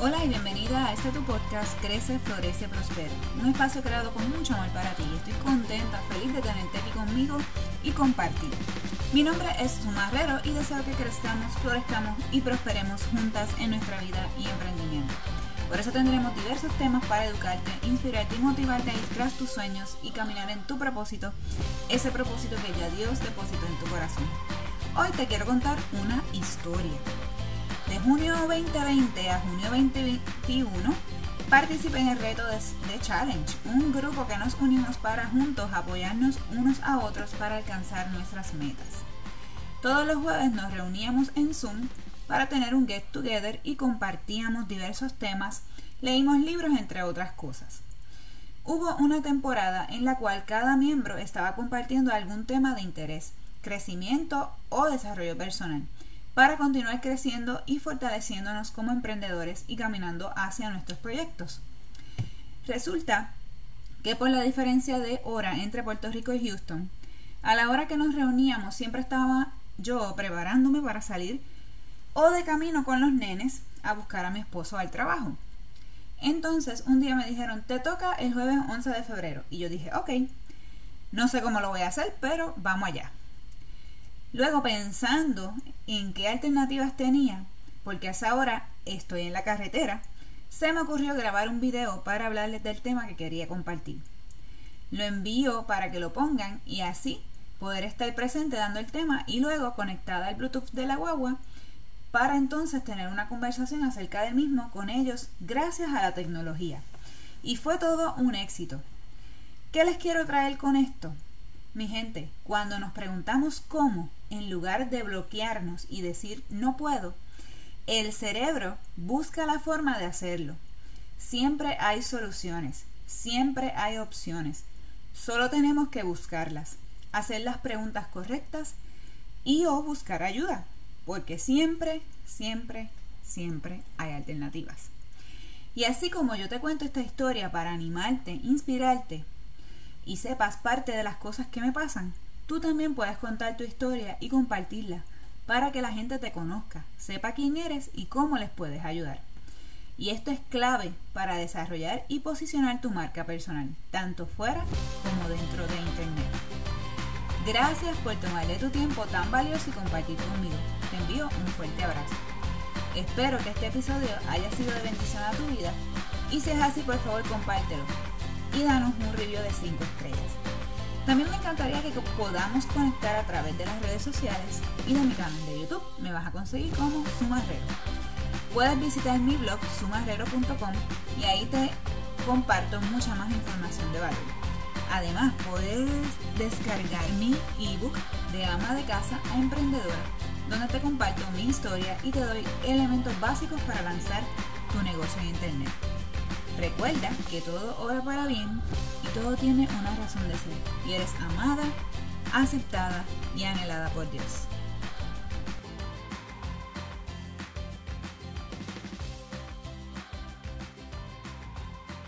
Hola y bienvenida a este tu podcast Crece, Florece, Prospera. Un espacio creado con mucho amor para ti. Estoy contenta, feliz de tenerte aquí conmigo y compartir. Mi nombre es Sumarrero y deseo que crezcamos, florezcamos y prosperemos juntas en nuestra vida y emprendimiento. Por eso tendremos diversos temas para educarte, inspirarte y motivarte a ir tras tus sueños y caminar en tu propósito, ese propósito que ya Dios depositó en tu corazón. Hoy te quiero contar una historia. De junio 2020 a junio 2021 participé en el reto de, Challenge, un grupo que nos unimos para juntos apoyarnos unos a otros para alcanzar nuestras metas. Todos los jueves nos reuníamos en Zoom para tener un get together y compartíamos diversos temas, leímos libros entre otras cosas. Hubo una temporada en la cual cada miembro estaba compartiendo algún tema de interés, crecimiento o desarrollo personal para continuar creciendo y fortaleciéndonos como emprendedores y caminando hacia nuestros proyectos. Resulta que por la diferencia de hora entre Puerto Rico y Houston, a la hora que nos reuníamos siempre estaba yo preparándome para salir o de camino con los nenes a buscar a mi esposo al trabajo. Entonces un día me dijeron, te toca el jueves 11 de febrero. Y yo dije, ok, no sé cómo lo voy a hacer, pero vamos allá. Luego pensando en qué alternativas tenía, porque a esa hora estoy en la carretera, se me ocurrió grabar un video para hablarles del tema que quería compartir. Lo envío para que lo pongan y así poder estar presente dando el tema y luego conectada al Bluetooth de la guagua para entonces tener una conversación acerca del mismo con ellos gracias a la tecnología. Y fue todo un éxito. ¿Qué les quiero traer con esto? Mi gente, cuando nos preguntamos cómo, en lugar de bloquearnos y decir no puedo, el cerebro busca la forma de hacerlo. Siempre hay soluciones, siempre hay opciones. Solo tenemos que buscarlas, hacer las preguntas correctas y o buscar ayuda, porque siempre, siempre, siempre hay alternativas. Y así como yo te cuento esta historia para animarte, inspirarte, y sepas parte de las cosas que me pasan, tú también puedes contar tu historia y compartirla para que la gente te conozca, sepa quién eres y cómo les puedes ayudar. Y esto es clave para desarrollar y posicionar tu marca personal, tanto fuera como dentro de Internet. Gracias por tomarle tu tiempo tan valioso y compartir conmigo. Te envío un fuerte abrazo. Espero que este episodio haya sido de bendición a tu vida y si es así, por favor, compártelo y danos un review de 5 estrellas. También me encantaría que podamos conectar a través de las redes sociales y de mi canal de YouTube. Me vas a conseguir como Sumarrero. Puedes visitar mi blog sumarrero.com y ahí te comparto mucha más información de valor. Además, puedes descargar mi ebook de ama de casa a emprendedora, donde te comparto mi historia y te doy elementos básicos para lanzar tu negocio en internet. Recuerda que todo obra para bien y todo tiene una razón de ser. Y eres amada, aceptada y anhelada por Dios.